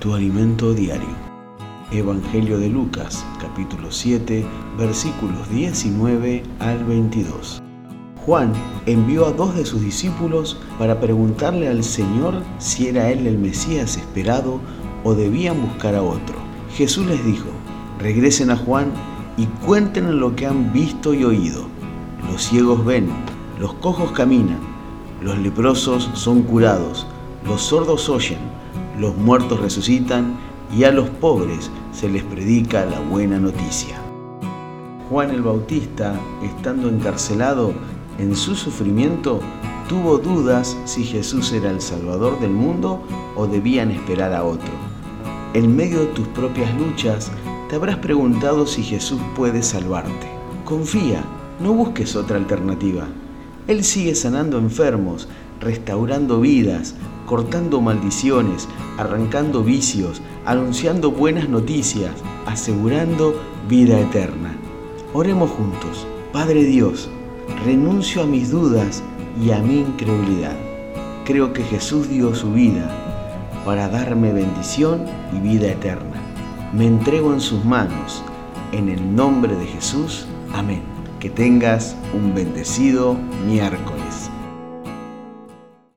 tu alimento diario. Evangelio de Lucas, capítulo 7, versículos 19 al 22. Juan envió a dos de sus discípulos para preguntarle al Señor si era él el Mesías esperado o debían buscar a otro. Jesús les dijo, regresen a Juan y cuenten lo que han visto y oído. Los ciegos ven, los cojos caminan, los leprosos son curados, los sordos oyen, los muertos resucitan y a los pobres se les predica la buena noticia. Juan el Bautista, estando encarcelado en su sufrimiento, tuvo dudas si Jesús era el Salvador del mundo o debían esperar a otro. En medio de tus propias luchas, te habrás preguntado si Jesús puede salvarte. Confía, no busques otra alternativa. Él sigue sanando enfermos, restaurando vidas, cortando maldiciones, arrancando vicios, anunciando buenas noticias, asegurando vida eterna. Oremos juntos. Padre Dios, renuncio a mis dudas y a mi incredulidad. Creo que Jesús dio su vida para darme bendición y vida eterna. Me entrego en sus manos. En el nombre de Jesús. Amén. Que tengas un bendecido miércoles.